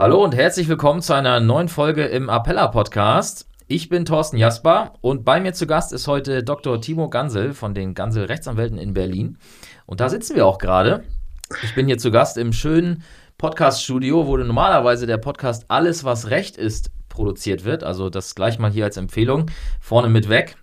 Hallo und herzlich willkommen zu einer neuen Folge im Appella Podcast. Ich bin Thorsten Jasper und bei mir zu Gast ist heute Dr. Timo Gansel von den Gansel Rechtsanwälten in Berlin. Und da sitzen wir auch gerade. Ich bin hier zu Gast im schönen Podcast-Studio, wo normalerweise der Podcast Alles, was Recht ist, produziert wird. Also das gleich mal hier als Empfehlung. Vorne mit weg.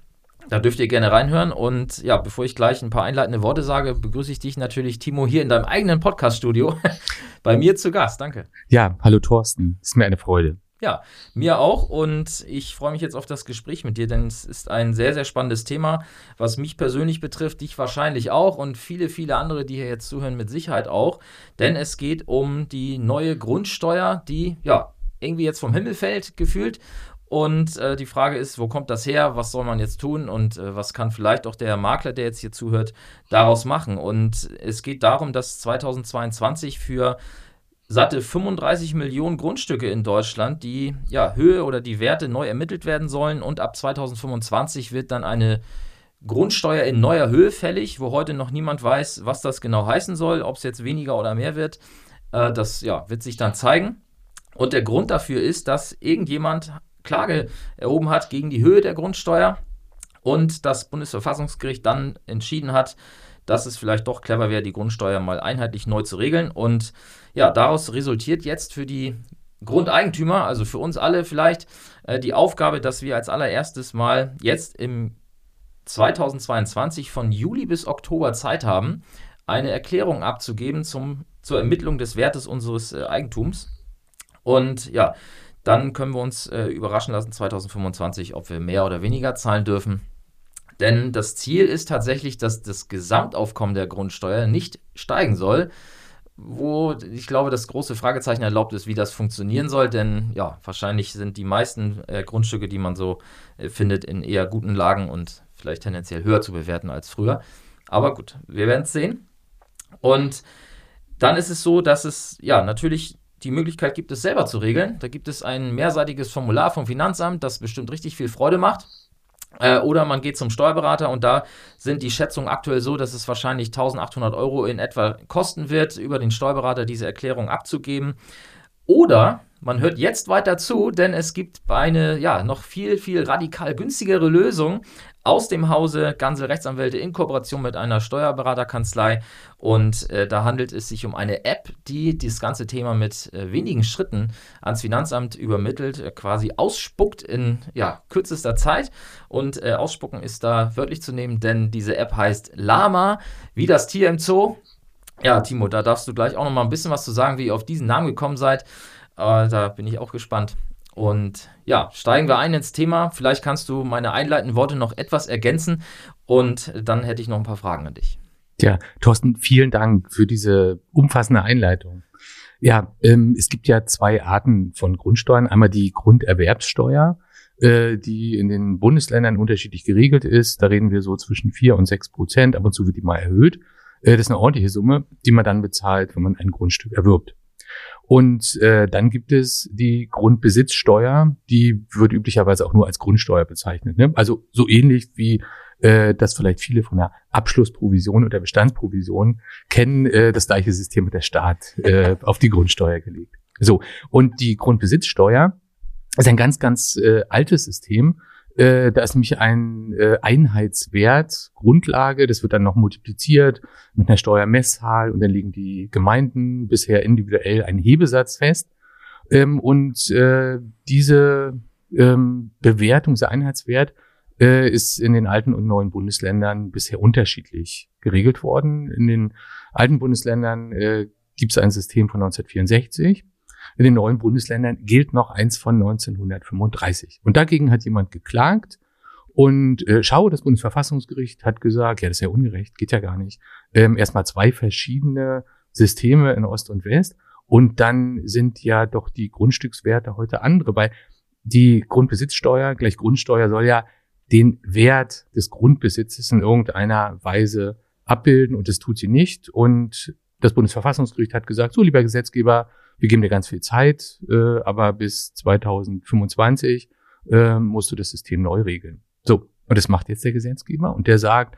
Da dürft ihr gerne reinhören. Und ja, bevor ich gleich ein paar einleitende Worte sage, begrüße ich dich natürlich, Timo, hier in deinem eigenen Podcast-Studio bei mir zu Gast. Danke. Ja, hallo Thorsten. Ist mir eine Freude. Ja, mir auch und ich freue mich jetzt auf das Gespräch mit dir, denn es ist ein sehr, sehr spannendes Thema, was mich persönlich betrifft, dich wahrscheinlich auch und viele, viele andere, die hier jetzt zuhören, mit Sicherheit auch. Denn es geht um die neue Grundsteuer, die ja irgendwie jetzt vom Himmel fällt, gefühlt und äh, die Frage ist, wo kommt das her? Was soll man jetzt tun? Und äh, was kann vielleicht auch der Makler, der jetzt hier zuhört, daraus machen? Und es geht darum, dass 2022 für satte 35 Millionen Grundstücke in Deutschland die ja, Höhe oder die Werte neu ermittelt werden sollen. Und ab 2025 wird dann eine Grundsteuer in neuer Höhe fällig, wo heute noch niemand weiß, was das genau heißen soll, ob es jetzt weniger oder mehr wird. Äh, das ja, wird sich dann zeigen. Und der Grund dafür ist, dass irgendjemand Klage erhoben hat gegen die Höhe der Grundsteuer und das Bundesverfassungsgericht dann entschieden hat, dass es vielleicht doch clever wäre, die Grundsteuer mal einheitlich neu zu regeln. Und ja, daraus resultiert jetzt für die Grundeigentümer, also für uns alle vielleicht, äh, die Aufgabe, dass wir als allererstes mal jetzt im 2022 von Juli bis Oktober Zeit haben, eine Erklärung abzugeben zum, zur Ermittlung des Wertes unseres äh, Eigentums. Und ja, dann können wir uns äh, überraschen lassen 2025, ob wir mehr oder weniger zahlen dürfen. Denn das Ziel ist tatsächlich, dass das Gesamtaufkommen der Grundsteuer nicht steigen soll, wo ich glaube, das große Fragezeichen erlaubt ist, wie das funktionieren soll. Denn ja, wahrscheinlich sind die meisten äh, Grundstücke, die man so äh, findet, in eher guten Lagen und vielleicht tendenziell höher zu bewerten als früher. Aber gut, wir werden es sehen. Und dann ist es so, dass es ja natürlich die Möglichkeit gibt es selber zu regeln. Da gibt es ein mehrseitiges Formular vom Finanzamt, das bestimmt richtig viel Freude macht. Äh, oder man geht zum Steuerberater und da sind die Schätzungen aktuell so, dass es wahrscheinlich 1800 Euro in etwa kosten wird, über den Steuerberater diese Erklärung abzugeben. Oder man hört jetzt weiter zu, denn es gibt eine ja noch viel, viel radikal günstigere Lösung aus dem Hause Gansel Rechtsanwälte in Kooperation mit einer Steuerberaterkanzlei. Und äh, da handelt es sich um eine App, die das ganze Thema mit äh, wenigen Schritten ans Finanzamt übermittelt, äh, quasi ausspuckt in ja, kürzester Zeit. Und äh, ausspucken ist da wörtlich zu nehmen, denn diese App heißt Lama, wie das Tier im Zoo. Ja, Timo, da darfst du gleich auch noch mal ein bisschen was zu sagen, wie ihr auf diesen Namen gekommen seid. Äh, da bin ich auch gespannt. Und ja, steigen wir ein ins Thema. Vielleicht kannst du meine einleitenden Worte noch etwas ergänzen und dann hätte ich noch ein paar Fragen an dich. Ja, Thorsten, vielen Dank für diese umfassende Einleitung. Ja, ähm, es gibt ja zwei Arten von Grundsteuern. Einmal die Grunderwerbssteuer, äh, die in den Bundesländern unterschiedlich geregelt ist. Da reden wir so zwischen vier und sechs Prozent. Ab und zu wird die mal erhöht. Äh, das ist eine ordentliche Summe, die man dann bezahlt, wenn man ein Grundstück erwirbt. Und äh, dann gibt es die Grundbesitzsteuer, die wird üblicherweise auch nur als Grundsteuer bezeichnet. Ne? Also so ähnlich wie äh, das vielleicht viele von der Abschlussprovision oder Bestandsprovision kennen, äh, das gleiche System mit der Staat äh, auf die Grundsteuer gelegt. So, und die Grundbesitzsteuer ist ein ganz, ganz äh, altes System äh, da ist nämlich ein äh, Einheitswert, Grundlage, das wird dann noch multipliziert mit einer Steuermesszahl und dann legen die Gemeinden bisher individuell einen Hebesatz fest. Ähm, und äh, diese ähm, Bewertung, dieser Einheitswert, äh, ist in den alten und neuen Bundesländern bisher unterschiedlich geregelt worden. In den alten Bundesländern äh, gibt es ein System von 1964 in den neuen Bundesländern gilt noch eins von 1935. Und dagegen hat jemand geklagt. Und äh, schau, das Bundesverfassungsgericht hat gesagt, ja, das ist ja ungerecht, geht ja gar nicht. Ähm, erstmal zwei verschiedene Systeme in Ost und West. Und dann sind ja doch die Grundstückswerte heute andere, weil die Grundbesitzsteuer gleich Grundsteuer soll ja den Wert des Grundbesitzes in irgendeiner Weise abbilden und das tut sie nicht. Und das Bundesverfassungsgericht hat gesagt, so lieber Gesetzgeber, wir geben dir ganz viel Zeit, äh, aber bis 2025 äh, musst du das System neu regeln. So, und das macht jetzt der Gesetzgeber und der sagt,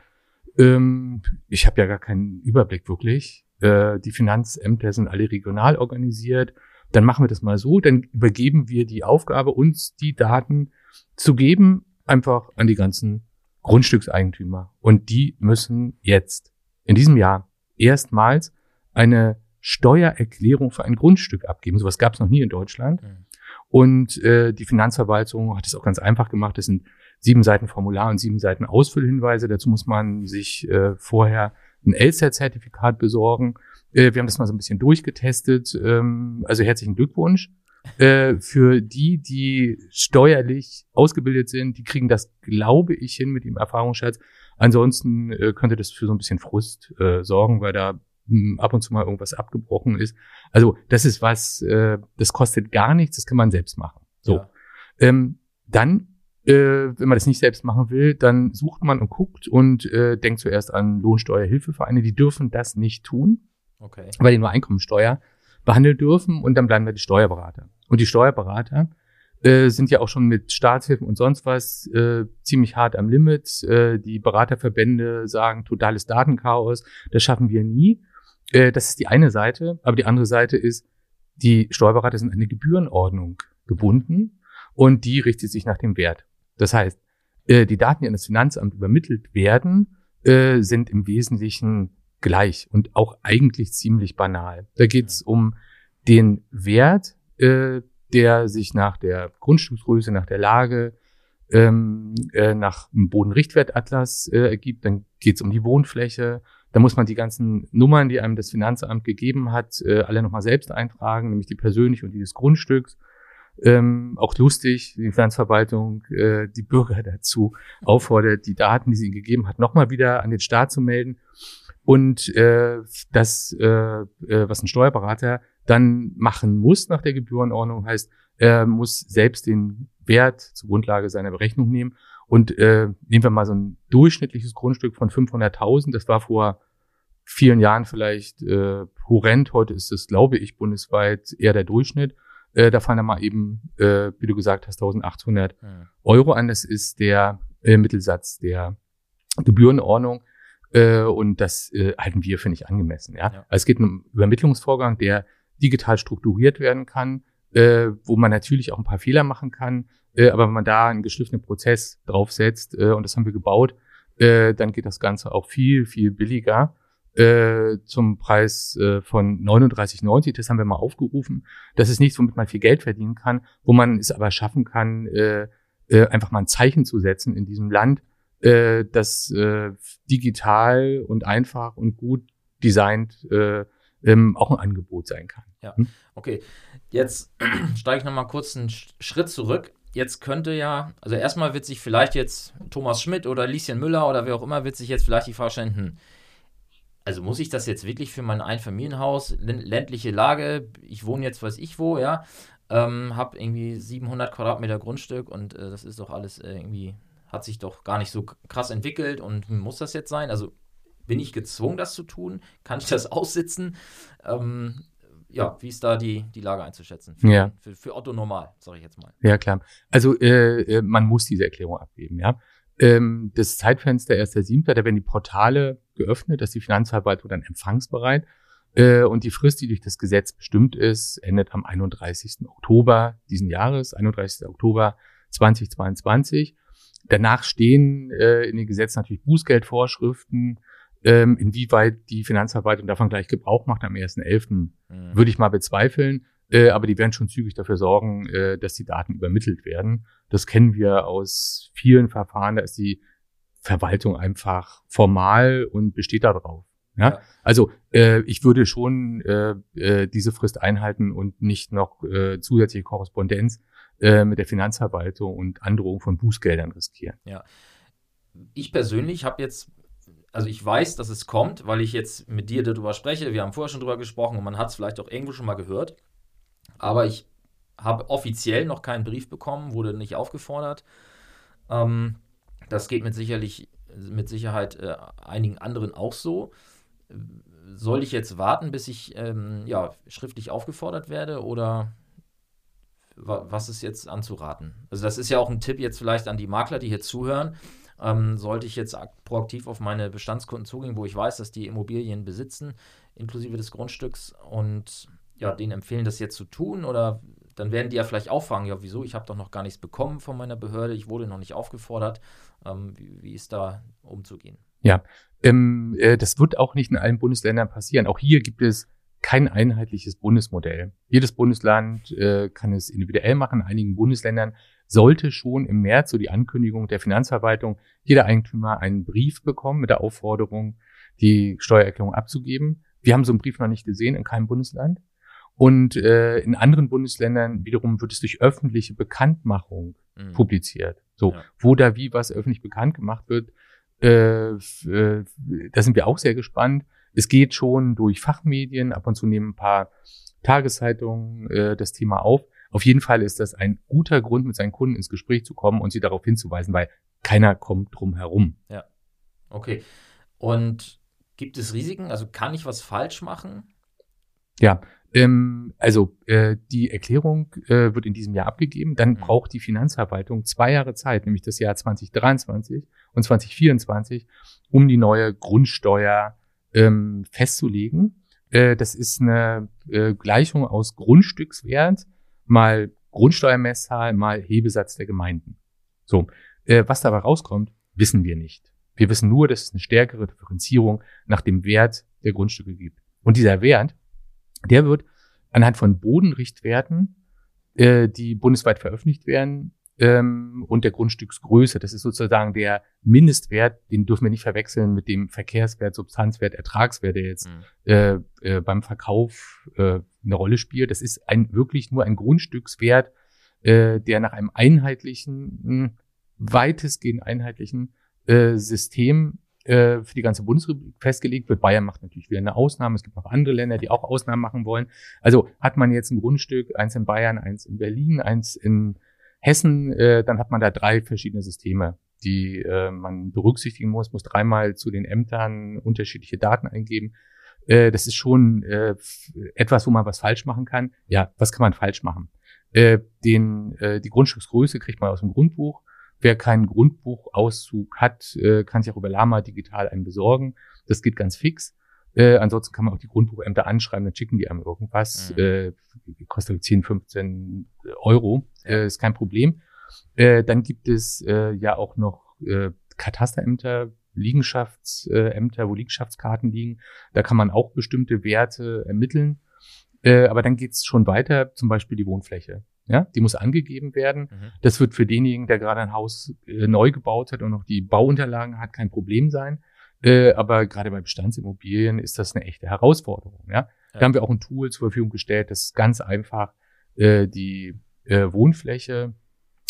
ähm, ich habe ja gar keinen Überblick wirklich. Äh, die Finanzämter sind alle regional organisiert. Dann machen wir das mal so, dann übergeben wir die Aufgabe, uns die Daten zu geben, einfach an die ganzen Grundstückseigentümer. Und die müssen jetzt in diesem Jahr erstmals eine Steuererklärung für ein Grundstück abgeben. Sowas gab es noch nie in Deutschland. Mhm. Und äh, die Finanzverwaltung hat es auch ganz einfach gemacht. Das sind sieben Seiten Formular und sieben Seiten Ausfüllhinweise. Dazu muss man sich äh, vorher ein LSAT-Zertifikat besorgen. Äh, wir haben das mal so ein bisschen durchgetestet. Ähm, also herzlichen Glückwunsch. Äh, für die, die steuerlich ausgebildet sind, die kriegen das, glaube ich, hin mit dem Erfahrungsschatz. Ansonsten äh, könnte das für so ein bisschen Frust äh, sorgen, weil da ab und zu mal irgendwas abgebrochen ist. Also das ist was, äh, das kostet gar nichts, das kann man selbst machen. So. Ja. Ähm, dann äh, wenn man das nicht selbst machen will, dann sucht man und guckt und äh, denkt zuerst an Lohnsteuerhilfevereine. Die dürfen das nicht tun, okay. weil die nur Einkommensteuer behandeln dürfen und dann bleiben da die Steuerberater. Und die Steuerberater äh, sind ja auch schon mit Staatshilfen und sonst was äh, ziemlich hart am Limit. Äh, die Beraterverbände sagen totales Datenchaos, das schaffen wir nie. Äh, das ist die eine Seite, aber die andere Seite ist, die Steuerberater sind an eine Gebührenordnung gebunden und die richtet sich nach dem Wert. Das heißt, äh, die Daten, die an das Finanzamt übermittelt werden, äh, sind im Wesentlichen gleich und auch eigentlich ziemlich banal. Da geht es um den Wert, äh, der sich nach der Grundstücksgröße, nach der Lage, ähm, äh, nach dem Bodenrichtwertatlas äh, ergibt. Dann geht es um die Wohnfläche. Da muss man die ganzen Nummern, die einem das Finanzamt gegeben hat, äh, alle nochmal selbst eintragen, nämlich die persönliche und die des Grundstücks ähm, auch lustig, die Finanzverwaltung äh, die Bürger dazu auffordert, die Daten, die sie ihnen gegeben hat, nochmal wieder an den Staat zu melden. Und äh, das, äh, äh, was ein Steuerberater dann machen muss nach der Gebührenordnung, heißt, er muss selbst den Wert zur Grundlage seiner Berechnung nehmen. Und äh, nehmen wir mal so ein durchschnittliches Grundstück von 500.000, das war vor vielen Jahren vielleicht äh, horrend, heute ist es, glaube ich, bundesweit eher der Durchschnitt. Äh, da fallen dann mal eben, äh, wie du gesagt hast, 1800 ja. Euro an. Das ist der äh, Mittelsatz der Gebührenordnung. Äh, und das äh, halten wir, finde ich, angemessen. Ja? ja. Also es geht um einen Übermittlungsvorgang, der digital strukturiert werden kann, äh, wo man natürlich auch ein paar Fehler machen kann. Äh, aber wenn man da einen geschliffenen Prozess draufsetzt, äh, und das haben wir gebaut, äh, dann geht das Ganze auch viel, viel billiger äh, zum Preis äh, von 39,90. Das haben wir mal aufgerufen. Das ist nichts, womit man viel Geld verdienen kann, wo man es aber schaffen kann, äh, einfach mal ein Zeichen zu setzen in diesem Land, äh, das digital und einfach und gut designt äh, ähm, auch ein Angebot sein kann. Ja, okay. Jetzt steige ich nochmal kurz einen Schritt zurück. Jetzt könnte ja, also erstmal wird sich vielleicht jetzt Thomas Schmidt oder Lieschen Müller oder wer auch immer, wird sich jetzt vielleicht die Frage stellen, hm, also muss ich das jetzt wirklich für mein Einfamilienhaus, ländliche Lage, ich wohne jetzt weiß ich wo, ja, ähm, habe irgendwie 700 Quadratmeter Grundstück und äh, das ist doch alles äh, irgendwie, hat sich doch gar nicht so krass entwickelt und muss das jetzt sein? Also bin ich gezwungen, das zu tun? Kann ich das aussitzen? Ähm, ja, wie ist da die, die Lage einzuschätzen? Für, ja. für, für Otto normal, sage ich jetzt mal. Ja, klar. Also äh, äh man muss diese Erklärung abgeben, ja. Ähm, das Zeitfenster 1.7., da werden die Portale geöffnet, dass die Finanzverwaltung dann empfangsbereit. Äh, und die Frist, die durch das Gesetz bestimmt ist, endet am 31. Oktober diesen Jahres, 31. Oktober 2022. Danach stehen äh, in den Gesetzen natürlich Bußgeldvorschriften. Ähm, inwieweit die Finanzverwaltung davon gleich Gebrauch macht am 1.11., mhm. würde ich mal bezweifeln. Äh, aber die werden schon zügig dafür sorgen, äh, dass die Daten übermittelt werden. Das kennen wir aus vielen Verfahren. Da ist die Verwaltung einfach formal und besteht darauf. Ja? ja. Also äh, ich würde schon äh, äh, diese Frist einhalten und nicht noch äh, zusätzliche Korrespondenz äh, mit der Finanzverwaltung und Androhung von Bußgeldern riskieren. Ja. Ich persönlich habe jetzt also ich weiß, dass es kommt, weil ich jetzt mit dir darüber spreche. Wir haben vorher schon darüber gesprochen und man hat es vielleicht auch irgendwo schon mal gehört. Aber ich habe offiziell noch keinen Brief bekommen, wurde nicht aufgefordert. Ähm, das geht mit, sicherlich, mit Sicherheit äh, einigen anderen auch so. Soll ich jetzt warten, bis ich ähm, ja, schriftlich aufgefordert werde oder was ist jetzt anzuraten? Also das ist ja auch ein Tipp jetzt vielleicht an die Makler, die hier zuhören. Ähm, sollte ich jetzt proaktiv auf meine Bestandskunden zugehen, wo ich weiß, dass die Immobilien besitzen, inklusive des Grundstücks und ja, denen empfehlen, das jetzt zu tun oder dann werden die ja vielleicht auch fragen, ja, wieso, ich habe doch noch gar nichts bekommen von meiner Behörde, ich wurde noch nicht aufgefordert. Ähm, wie, wie, ist da umzugehen? Ja, ähm, äh, das wird auch nicht in allen Bundesländern passieren. Auch hier gibt es kein einheitliches Bundesmodell. Jedes Bundesland äh, kann es individuell machen. In einigen Bundesländern sollte schon im März so die Ankündigung der Finanzverwaltung jeder Eigentümer einen Brief bekommen mit der Aufforderung, die Steuererklärung abzugeben. Wir haben so einen Brief noch nicht gesehen in keinem Bundesland. Und äh, in anderen Bundesländern wiederum wird es durch öffentliche Bekanntmachung mhm. publiziert. So, ja. wo da wie was öffentlich bekannt gemacht wird, äh, äh, da sind wir auch sehr gespannt. Es geht schon durch Fachmedien, ab und zu nehmen ein paar Tageszeitungen äh, das Thema auf. Auf jeden Fall ist das ein guter Grund, mit seinen Kunden ins Gespräch zu kommen und sie darauf hinzuweisen, weil keiner kommt drum herum. Ja. Okay. Und gibt es Risiken? Also kann ich was falsch machen? Ja, ähm, also äh, die Erklärung äh, wird in diesem Jahr abgegeben. Dann mhm. braucht die Finanzverwaltung zwei Jahre Zeit, nämlich das Jahr 2023 und 2024, um die neue Grundsteuer ähm, festzulegen. Äh, das ist eine äh, Gleichung aus Grundstückswert mal Grundsteuermesszahl mal Hebesatz der Gemeinden. So, äh, was dabei rauskommt, wissen wir nicht. Wir wissen nur, dass es eine stärkere Differenzierung nach dem Wert der Grundstücke gibt. Und dieser Wert der wird anhand von Bodenrichtwerten, äh, die bundesweit veröffentlicht werden, ähm, und der Grundstücksgröße. Das ist sozusagen der Mindestwert, den dürfen wir nicht verwechseln mit dem Verkehrswert, Substanzwert, Ertragswert, der jetzt mhm. äh, äh, beim Verkauf äh, eine Rolle spielt. Das ist ein wirklich nur ein Grundstückswert, äh, der nach einem einheitlichen, weitestgehend einheitlichen äh, System äh, für die ganze Bundesrepublik festgelegt wird. Bayern macht natürlich wieder eine Ausnahme. Es gibt noch andere Länder, die auch Ausnahmen machen wollen. Also hat man jetzt ein Grundstück, eins in Bayern, eins in Berlin, eins in Hessen, äh, dann hat man da drei verschiedene Systeme, die äh, man berücksichtigen muss, muss dreimal zu den Ämtern unterschiedliche Daten eingeben. Äh, das ist schon äh, etwas, wo man was falsch machen kann. Ja, was kann man falsch machen? Äh, den, äh, die Grundstücksgröße kriegt man aus dem Grundbuch. Wer keinen Grundbuchauszug hat, äh, kann sich auch über Lama digital einen besorgen. Das geht ganz fix. Äh, ansonsten kann man auch die Grundbuchämter anschreiben, dann schicken die einem irgendwas. Mhm. Äh, kostet 10, 15 Euro, äh, ist kein Problem. Äh, dann gibt es äh, ja auch noch äh, Katasterämter, Liegenschaftsämter, wo Liegenschaftskarten liegen. Da kann man auch bestimmte Werte ermitteln. Äh, aber dann geht's schon weiter, zum Beispiel die Wohnfläche. Ja, die muss angegeben werden. Mhm. Das wird für denjenigen, der gerade ein Haus äh, neu gebaut hat und noch die Bauunterlagen hat, kein Problem sein. Äh, aber gerade bei Bestandsimmobilien ist das eine echte Herausforderung. Ja? ja? Da haben wir auch ein Tool zur Verfügung gestellt, das ganz einfach äh, die äh, Wohnfläche,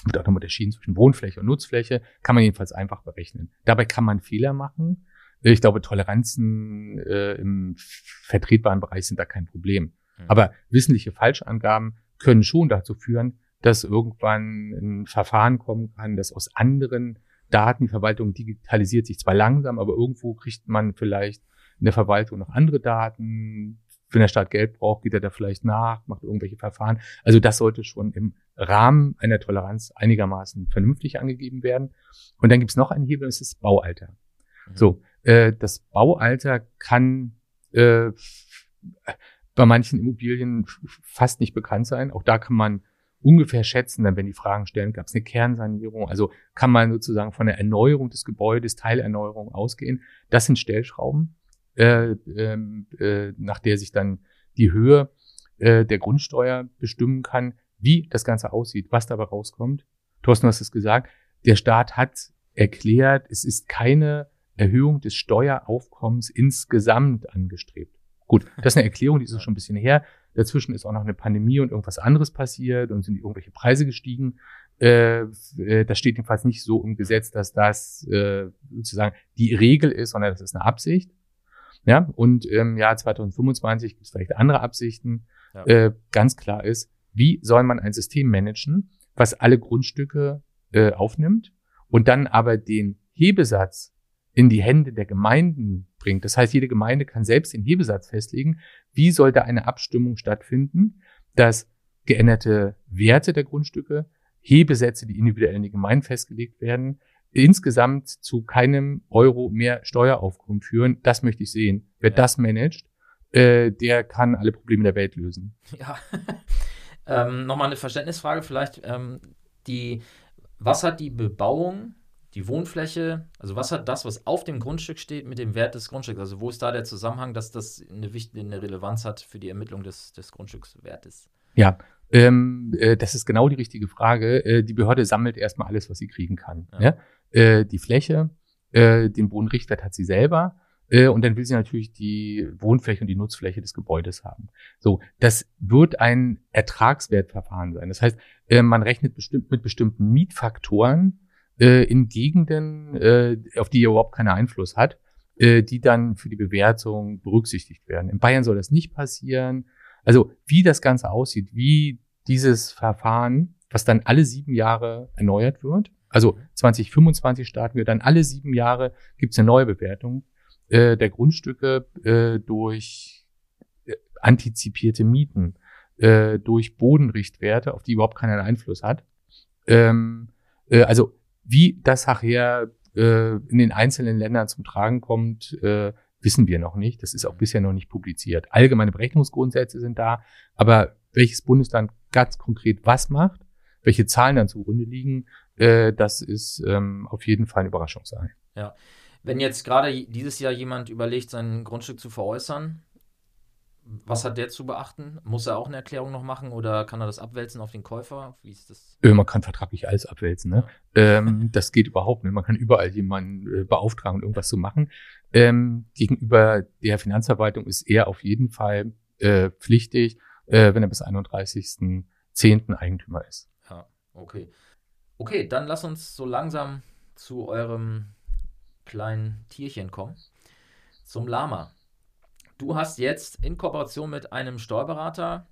wird auch noch unterschieden zwischen Wohnfläche und Nutzfläche, kann man jedenfalls einfach berechnen. Dabei kann man Fehler machen. Ich glaube, Toleranzen äh, im vertretbaren Bereich sind da kein Problem. Mhm. Aber wissentliche Falschangaben können schon dazu führen, dass irgendwann ein Verfahren kommen kann, das aus anderen Daten, die Verwaltung digitalisiert sich zwar langsam, aber irgendwo kriegt man vielleicht in der Verwaltung noch andere Daten. Wenn der Staat Geld braucht, geht er da vielleicht nach, macht irgendwelche Verfahren. Also das sollte schon im Rahmen einer Toleranz einigermaßen vernünftig angegeben werden. Und dann gibt's noch einen Hebel, das ist Baualter. Mhm. So, äh, das Baualter kann äh, bei manchen Immobilien fast nicht bekannt sein. Auch da kann man ungefähr schätzen, dann wenn die Fragen stellen, gab es eine Kernsanierung, also kann man sozusagen von der Erneuerung des Gebäudes, Teilerneuerung ausgehen. Das sind Stellschrauben, äh, äh, nach der sich dann die Höhe äh, der Grundsteuer bestimmen kann, wie das Ganze aussieht, was dabei rauskommt. Thorsten, du hast es gesagt, der Staat hat erklärt, es ist keine Erhöhung des Steueraufkommens insgesamt angestrebt. Gut, das ist eine Erklärung, die ist schon ein bisschen her. Dazwischen ist auch noch eine Pandemie und irgendwas anderes passiert und sind irgendwelche Preise gestiegen. Äh, äh, das steht jedenfalls nicht so im Gesetz, dass das äh, sozusagen die Regel ist, sondern das ist eine Absicht. Ja, und im Jahr 2025 gibt es vielleicht andere Absichten. Ja. Äh, ganz klar ist, wie soll man ein System managen, was alle Grundstücke äh, aufnimmt und dann aber den Hebesatz in die Hände der Gemeinden bringt. Das heißt, jede Gemeinde kann selbst den Hebesatz festlegen. Wie soll da eine Abstimmung stattfinden, dass geänderte Werte der Grundstücke, Hebesätze, die individuell in die Gemeinden festgelegt werden, insgesamt zu keinem Euro mehr Steueraufkommen führen. Das möchte ich sehen. Wer ja. das managt, äh, der kann alle Probleme der Welt lösen. Ja. ähm, Nochmal eine Verständnisfrage vielleicht. Ähm, die, was hat die Bebauung die Wohnfläche, also was hat das, was auf dem Grundstück steht, mit dem Wert des Grundstücks? Also wo ist da der Zusammenhang, dass das eine wichtige eine Relevanz hat für die Ermittlung des, des Grundstückswertes? Ja, ähm, äh, das ist genau die richtige Frage. Äh, die Behörde sammelt erstmal alles, was sie kriegen kann. Ja. Ne? Äh, die Fläche, äh, den Bodenrichtwert hat sie selber. Äh, und dann will sie natürlich die Wohnfläche und die Nutzfläche des Gebäudes haben. So, das wird ein Ertragswertverfahren sein. Das heißt, äh, man rechnet bestimmt mit bestimmten Mietfaktoren, äh, in Gegenden, äh, auf die er überhaupt keinen Einfluss hat, äh, die dann für die Bewertung berücksichtigt werden. In Bayern soll das nicht passieren. Also wie das Ganze aussieht, wie dieses Verfahren, was dann alle sieben Jahre erneuert wird, also 2025 starten wir dann alle sieben Jahre, gibt es eine neue Bewertung äh, der Grundstücke äh, durch äh, antizipierte Mieten, äh, durch Bodenrichtwerte, auf die überhaupt keinen Einfluss hat. Ähm, äh, also wie das nachher äh, in den einzelnen Ländern zum Tragen kommt, äh, wissen wir noch nicht. Das ist auch bisher noch nicht publiziert. Allgemeine Berechnungsgrundsätze sind da, aber welches Bundesland ganz konkret was macht, welche Zahlen dann zugrunde liegen, äh, das ist ähm, auf jeden Fall eine Überraschung sein. Ja. Wenn jetzt gerade dieses Jahr jemand überlegt, sein Grundstück zu veräußern, was hat der zu beachten? Muss er auch eine Erklärung noch machen oder kann er das abwälzen auf den Käufer? Wie ist das? Äh, man kann vertraglich alles abwälzen. Ne? Ähm, das geht überhaupt nicht. Man kann überall jemanden äh, beauftragen, irgendwas zu machen. Ähm, gegenüber der Finanzverwaltung ist er auf jeden Fall äh, pflichtig, äh, wenn er bis 31.10. Eigentümer ist. Ja, okay. Okay, dann lass uns so langsam zu eurem kleinen Tierchen kommen. Zum Lama. Du hast jetzt in Kooperation mit einem Steuerberater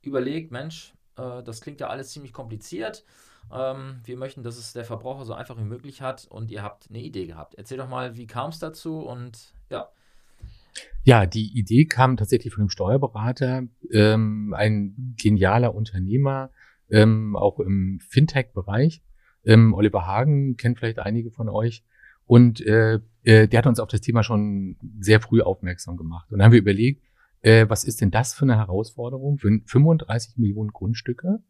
überlegt, Mensch, äh, das klingt ja alles ziemlich kompliziert. Ähm, wir möchten, dass es der Verbraucher so einfach wie möglich hat und ihr habt eine Idee gehabt. Erzähl doch mal, wie kam es dazu und ja. Ja, die Idee kam tatsächlich von einem Steuerberater, ähm, ein genialer Unternehmer, ähm, auch im Fintech-Bereich. Ähm, Oliver Hagen kennt vielleicht einige von euch. Und äh, äh, der hat uns auf das Thema schon sehr früh aufmerksam gemacht. Und dann haben wir überlegt, äh, was ist denn das für eine Herausforderung, für 35 Millionen Grundstücke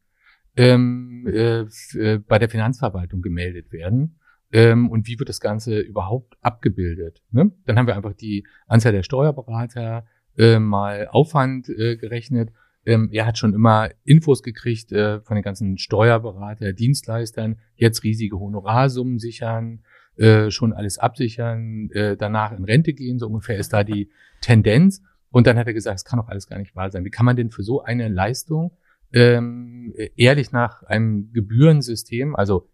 ähm, äh, äh, bei der Finanzverwaltung gemeldet werden. Ähm, und wie wird das Ganze überhaupt abgebildet? Ne? Dann haben wir einfach die Anzahl der Steuerberater äh, mal Aufwand äh, gerechnet. Ähm, er hat schon immer Infos gekriegt äh, von den ganzen Steuerberater, Dienstleistern, jetzt riesige Honorarsummen sichern, äh, schon alles absichern, äh, danach in Rente gehen, so ungefähr ist da die Tendenz. Und dann hat er gesagt, es kann doch alles gar nicht wahr sein. Wie kann man denn für so eine Leistung ähm, ehrlich nach einem Gebührensystem, also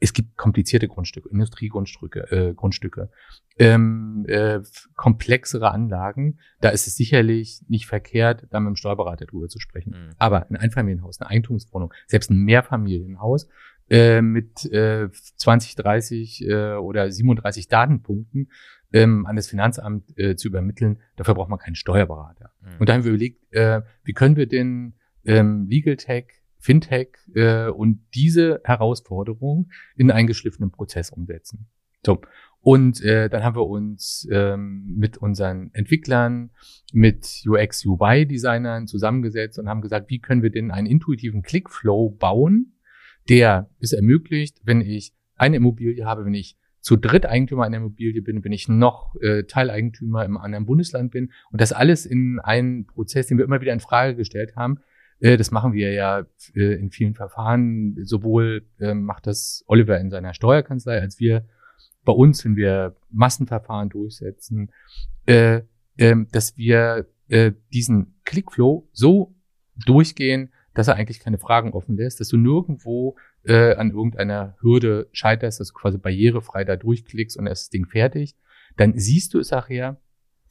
es gibt komplizierte Grundstücke, Industriegrundstücke, äh, Grundstücke, ähm, äh, komplexere Anlagen. Da ist es sicherlich nicht verkehrt, da mit dem Steuerberater drüber zu sprechen. Mhm. Aber ein Einfamilienhaus, eine Eigentumswohnung, selbst ein Mehrfamilienhaus äh, mit äh, 20, 30 äh, oder 37 Datenpunkten ähm, an das Finanzamt äh, zu übermitteln, dafür braucht man keinen Steuerberater. Mhm. Und da haben wir überlegt, äh, wie können wir denn ähm, Legal Tech, Fintech äh, und diese Herausforderung in einen geschliffenen Prozess umsetzen. So. Und äh, dann haben wir uns ähm, mit unseren Entwicklern, mit UX, UI-Designern zusammengesetzt und haben gesagt, wie können wir denn einen intuitiven Clickflow bauen, der es ermöglicht, wenn ich eine Immobilie habe, wenn ich zu dritt Eigentümer einer Immobilie bin, wenn ich noch äh, Teileigentümer im anderen Bundesland bin und das alles in einen Prozess, den wir immer wieder in Frage gestellt haben. Äh, das machen wir ja äh, in vielen Verfahren. Sowohl äh, macht das Oliver in seiner Steuerkanzlei, als wir bei uns, wenn wir Massenverfahren durchsetzen. Äh, ähm, dass wir äh, diesen Clickflow so durchgehen, dass er eigentlich keine Fragen offen lässt, dass du nirgendwo äh, an irgendeiner Hürde scheiterst, dass du quasi barrierefrei da durchklickst und ist das Ding fertig. Dann siehst du es nachher,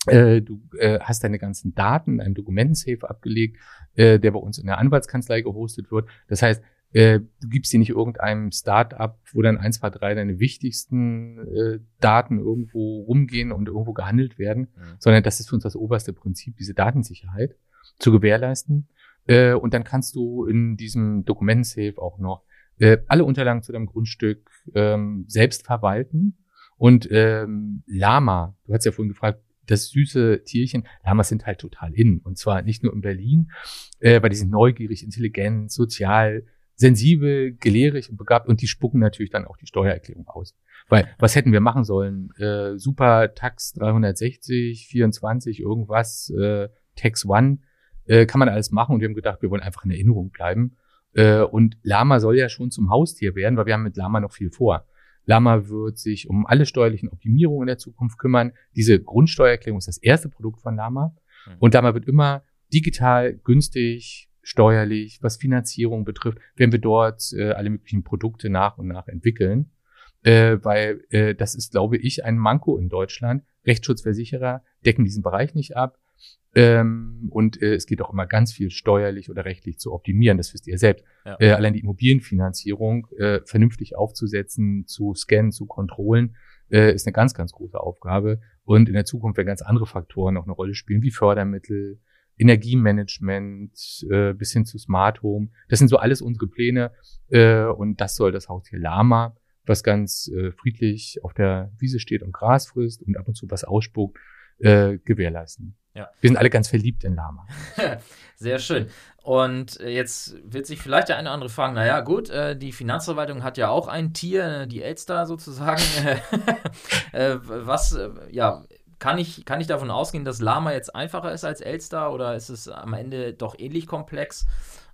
äh, du äh, hast deine ganzen Daten in einem Dokumentensafe abgelegt, äh, der bei uns in der Anwaltskanzlei gehostet wird. Das heißt, äh, du gibst sie nicht irgendeinem Start-up, wo dann eins, zwei, drei deine wichtigsten äh, Daten irgendwo rumgehen und irgendwo gehandelt werden, mhm. sondern das ist für uns das oberste Prinzip, diese Datensicherheit zu gewährleisten. Äh, und dann kannst du in diesem Dokumentensafe auch noch äh, alle Unterlagen zu deinem Grundstück ähm, selbst verwalten. Und ähm, Lama, du hast ja vorhin gefragt, das süße Tierchen, Lamas sind halt total in. Und zwar nicht nur in Berlin, äh, weil die sind neugierig, intelligent, sozial, sensibel, gelehrig und begabt und die spucken natürlich dann auch die Steuererklärung aus. Weil was hätten wir machen sollen? Äh, Super Tax 360, 24, irgendwas, äh, Tax One, äh, kann man alles machen und wir haben gedacht, wir wollen einfach in Erinnerung bleiben. Äh, und Lama soll ja schon zum Haustier werden, weil wir haben mit Lama noch viel vor. Lama wird sich um alle steuerlichen Optimierungen in der Zukunft kümmern. Diese Grundsteuererklärung ist das erste Produkt von Lama. Mhm. Und Lama wird immer digital, günstig, steuerlich, was Finanzierung betrifft, werden wir dort äh, alle möglichen Produkte nach und nach entwickeln. Äh, weil äh, das ist, glaube ich, ein Manko in Deutschland. Rechtsschutzversicherer decken diesen Bereich nicht ab. Ähm, und äh, es geht auch immer ganz viel steuerlich oder rechtlich zu optimieren. Das wisst ihr selbst. Ja. Äh, allein die Immobilienfinanzierung äh, vernünftig aufzusetzen, zu scannen, zu kontrollen, äh, ist eine ganz, ganz große Aufgabe. Und in der Zukunft werden ganz andere Faktoren auch eine Rolle spielen, wie Fördermittel, Energiemanagement äh, bis hin zu Smart Home. Das sind so alles unsere Pläne äh, und das soll das Haustier Lama, was ganz äh, friedlich auf der Wiese steht und Gras frisst und ab und zu was ausspuckt, äh, gewährleisten. Ja. Wir sind alle ganz verliebt in Lama. Sehr schön. Und äh, jetzt wird sich vielleicht der eine oder andere fragen, naja gut, äh, die Finanzverwaltung hat ja auch ein Tier, die Elster sozusagen. äh, was, äh, ja, kann ich, kann ich davon ausgehen, dass Lama jetzt einfacher ist als Elster oder ist es am Ende doch ähnlich komplex?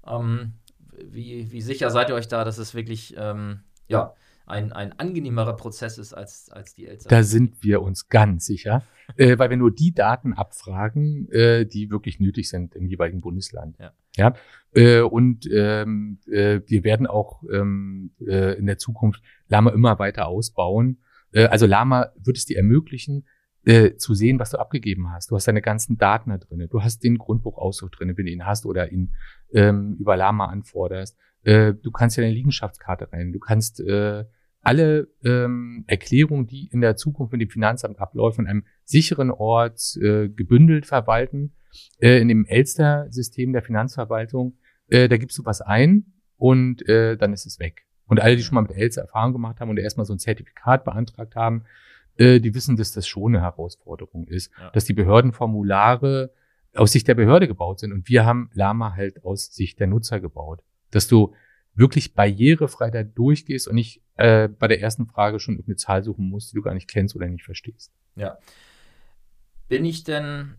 Ähm, wie, wie sicher seid ihr euch da, dass es wirklich ähm, ja, ein, ein angenehmerer Prozess ist als, als die Elster? Da sind wir uns ganz sicher, äh, weil wir nur die Daten abfragen, äh, die wirklich nötig sind im jeweiligen Bundesland. Ja. ja? Äh, und ähm, äh, wir werden auch ähm, äh, in der Zukunft Lama immer weiter ausbauen. Äh, also Lama wird es dir ermöglichen, äh, zu sehen, was du abgegeben hast. Du hast deine ganzen Daten da drin. Du hast den Grundbuchauszug drin, wenn du ihn hast oder ihn ähm, über Lama anforderst. Äh, du kannst ja deine Liegenschaftskarte rein. Du kannst äh, alle ähm, Erklärungen, die in der Zukunft mit dem Finanzamt abläufen, an einem sicheren Ort äh, gebündelt verwalten. Äh, in dem Elster-System der Finanzverwaltung, äh, da gibst du was ein und äh, dann ist es weg. Und alle, die schon mal mit Elster Erfahrung gemacht haben und erstmal so ein Zertifikat beantragt haben, äh, die wissen, dass das schon eine Herausforderung ist, ja. dass die Behördenformulare aus Sicht der Behörde gebaut sind. Und wir haben Lama halt aus Sicht der Nutzer gebaut. Dass du wirklich barrierefrei da durchgehst und nicht äh, bei der ersten Frage schon irgendeine Zahl suchen musst, die du gar nicht kennst oder nicht verstehst. Ja. Bin ich denn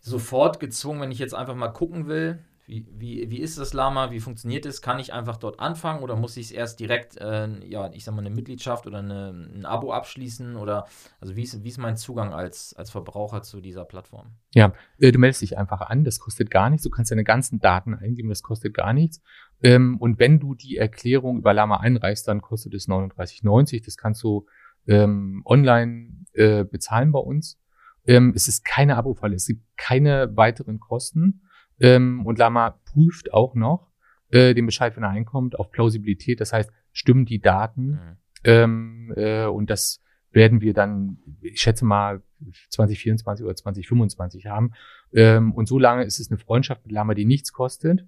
sofort gezwungen, wenn ich jetzt einfach mal gucken will, wie, wie, ist das Lama? Wie funktioniert es? Kann ich einfach dort anfangen oder muss ich es erst direkt, äh, ja, ich sag mal, eine Mitgliedschaft oder eine, ein Abo abschließen? Oder also wie ist, wie ist mein Zugang als, als Verbraucher zu dieser Plattform? Ja, äh, du meldest dich einfach an, das kostet gar nichts. Du kannst deine ganzen Daten eingeben, das kostet gar nichts. Ähm, und wenn du die Erklärung über Lama einreichst, dann kostet es 39,90. Das kannst du ähm, online äh, bezahlen bei uns. Ähm, es ist keine Abo-Falle, es gibt keine weiteren Kosten. Ähm, und Lama prüft auch noch äh, den Bescheid, wenn er einkommt, auf Plausibilität. Das heißt, stimmen die Daten? Mhm. Ähm, äh, und das werden wir dann, ich schätze mal, 2024 oder 2025 haben. Ähm, und so lange ist es eine Freundschaft mit Lama, die nichts kostet.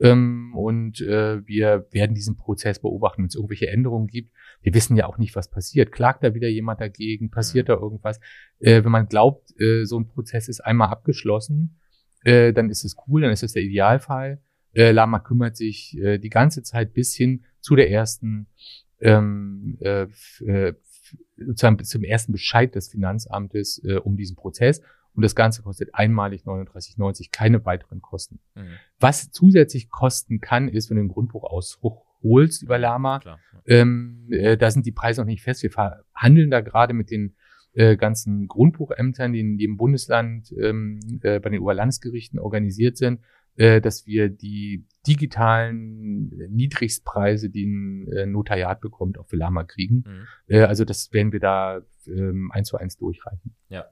Ähm, und äh, wir werden diesen Prozess beobachten, wenn es irgendwelche Änderungen gibt. Wir wissen ja auch nicht, was passiert. Klagt da wieder jemand dagegen? Passiert mhm. da irgendwas? Äh, wenn man glaubt, äh, so ein Prozess ist einmal abgeschlossen, äh, dann ist es cool, dann ist es der Idealfall. Äh, Lama kümmert sich äh, die ganze Zeit bis hin zu der ersten, ähm, äh, äh, sozusagen bis zum ersten Bescheid des Finanzamtes äh, um diesen Prozess. Und das Ganze kostet einmalig 39,90, keine weiteren Kosten. Mhm. Was zusätzlich kosten kann, ist, wenn du den Grundbuchauszug holst über Lama, Klar, ja. ähm, äh, da sind die Preise noch nicht fest. Wir verhandeln da gerade mit den äh, ganzen Grundbuchämtern, die in jedem Bundesland ähm, äh, bei den Oberlandesgerichten organisiert sind, äh, dass wir die digitalen Niedrigstpreise, die ein äh, Notariat bekommt, auch für Lama kriegen. Mhm. Äh, also das werden wir da ähm, eins zu eins durchreichen. Ja.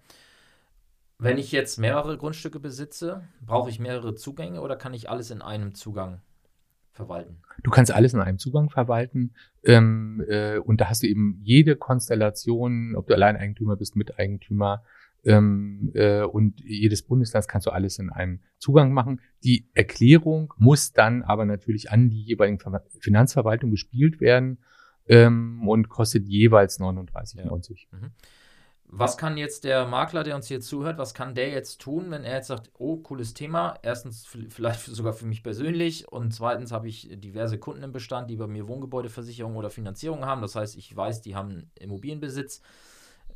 Wenn ich jetzt mehrere Grundstücke besitze, brauche ich mehrere Zugänge oder kann ich alles in einem Zugang verwalten? Du kannst alles in einem Zugang verwalten ähm, äh, und da hast du eben jede Konstellation, ob du Alleineigentümer bist, Miteigentümer ähm, äh, und jedes Bundesland kannst du alles in einem Zugang machen. Die Erklärung muss dann aber natürlich an die jeweiligen Finanzverwaltung gespielt werden ähm, und kostet jeweils 39,90. Ja. Mhm. Was kann jetzt der Makler, der uns hier zuhört, was kann der jetzt tun, wenn er jetzt sagt, oh, cooles Thema, erstens vielleicht sogar für mich persönlich und zweitens habe ich diverse Kunden im Bestand, die bei mir Wohngebäudeversicherung oder Finanzierung haben. Das heißt, ich weiß, die haben Immobilienbesitz.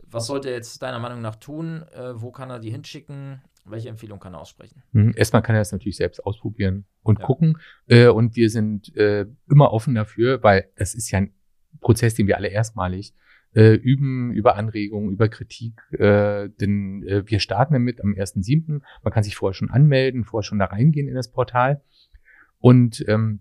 Was sollte er jetzt deiner Meinung nach tun? Äh, wo kann er die hinschicken? Welche Empfehlung kann er aussprechen? Hm, erstmal kann er das natürlich selbst ausprobieren und ja. gucken. Äh, und wir sind äh, immer offen dafür, weil das ist ja ein Prozess, den wir alle erstmalig äh, üben über Anregungen, über Kritik. Äh, denn äh, wir starten damit am 1.7. Man kann sich vorher schon anmelden, vorher schon da reingehen in das Portal. Und ähm,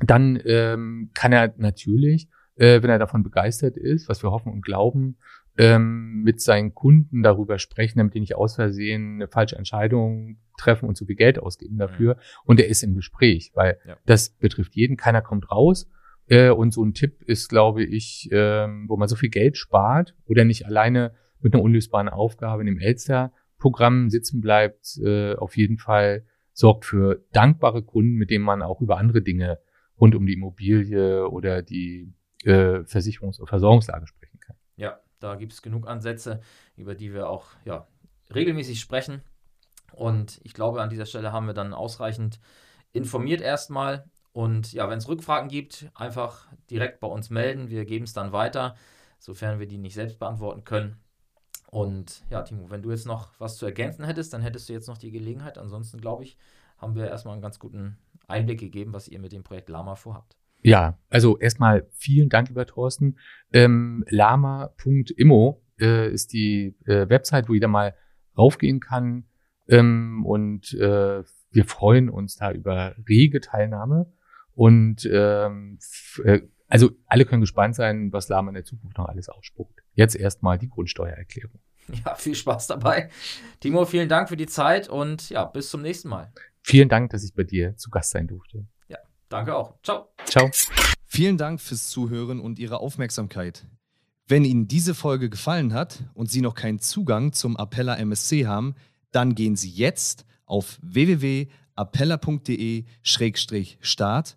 dann ähm, kann er natürlich, äh, wenn er davon begeistert ist, was wir hoffen und glauben, ähm, mit seinen Kunden darüber sprechen, damit die nicht aus Versehen eine falsche Entscheidung treffen und zu viel Geld ausgeben dafür. Mhm. Und er ist im Gespräch, weil ja. das betrifft jeden, keiner kommt raus. Äh, und so ein Tipp ist, glaube ich, äh, wo man so viel Geld spart oder nicht alleine mit einer unlösbaren Aufgabe in dem Elster-Programm sitzen bleibt, äh, auf jeden Fall sorgt für dankbare Kunden, mit denen man auch über andere Dinge rund um die Immobilie oder die äh, Versicherungs- und Versorgungslage sprechen kann. Ja, da gibt es genug Ansätze, über die wir auch ja, regelmäßig sprechen. Und ich glaube, an dieser Stelle haben wir dann ausreichend informiert erstmal. Und ja, wenn es Rückfragen gibt, einfach direkt bei uns melden. Wir geben es dann weiter, sofern wir die nicht selbst beantworten können. Und ja, Timo, wenn du jetzt noch was zu ergänzen hättest, dann hättest du jetzt noch die Gelegenheit. Ansonsten glaube ich, haben wir erstmal einen ganz guten Einblick gegeben, was ihr mit dem Projekt Lama vorhabt. Ja, also erstmal vielen Dank, lieber Thorsten. Ähm, lama.immo äh, ist die äh, Website, wo jeder mal raufgehen kann. Ähm, und äh, wir freuen uns da über rege Teilnahme. Und ähm, äh, also alle können gespannt sein, was Lama in der Zukunft noch alles ausspuckt. Jetzt erstmal die Grundsteuererklärung. Ja, viel Spaß dabei. Timo, vielen Dank für die Zeit und ja, bis zum nächsten Mal. Vielen Dank, dass ich bei dir zu Gast sein durfte. Ja, danke auch. Ciao. Ciao. Vielen Dank fürs Zuhören und Ihre Aufmerksamkeit. Wenn Ihnen diese Folge gefallen hat und Sie noch keinen Zugang zum Appella MSC haben, dann gehen Sie jetzt auf www.appella.de-start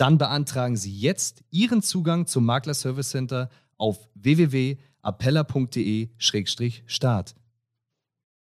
Dann beantragen Sie jetzt Ihren Zugang zum Makler Service Center auf www.appella.de-start.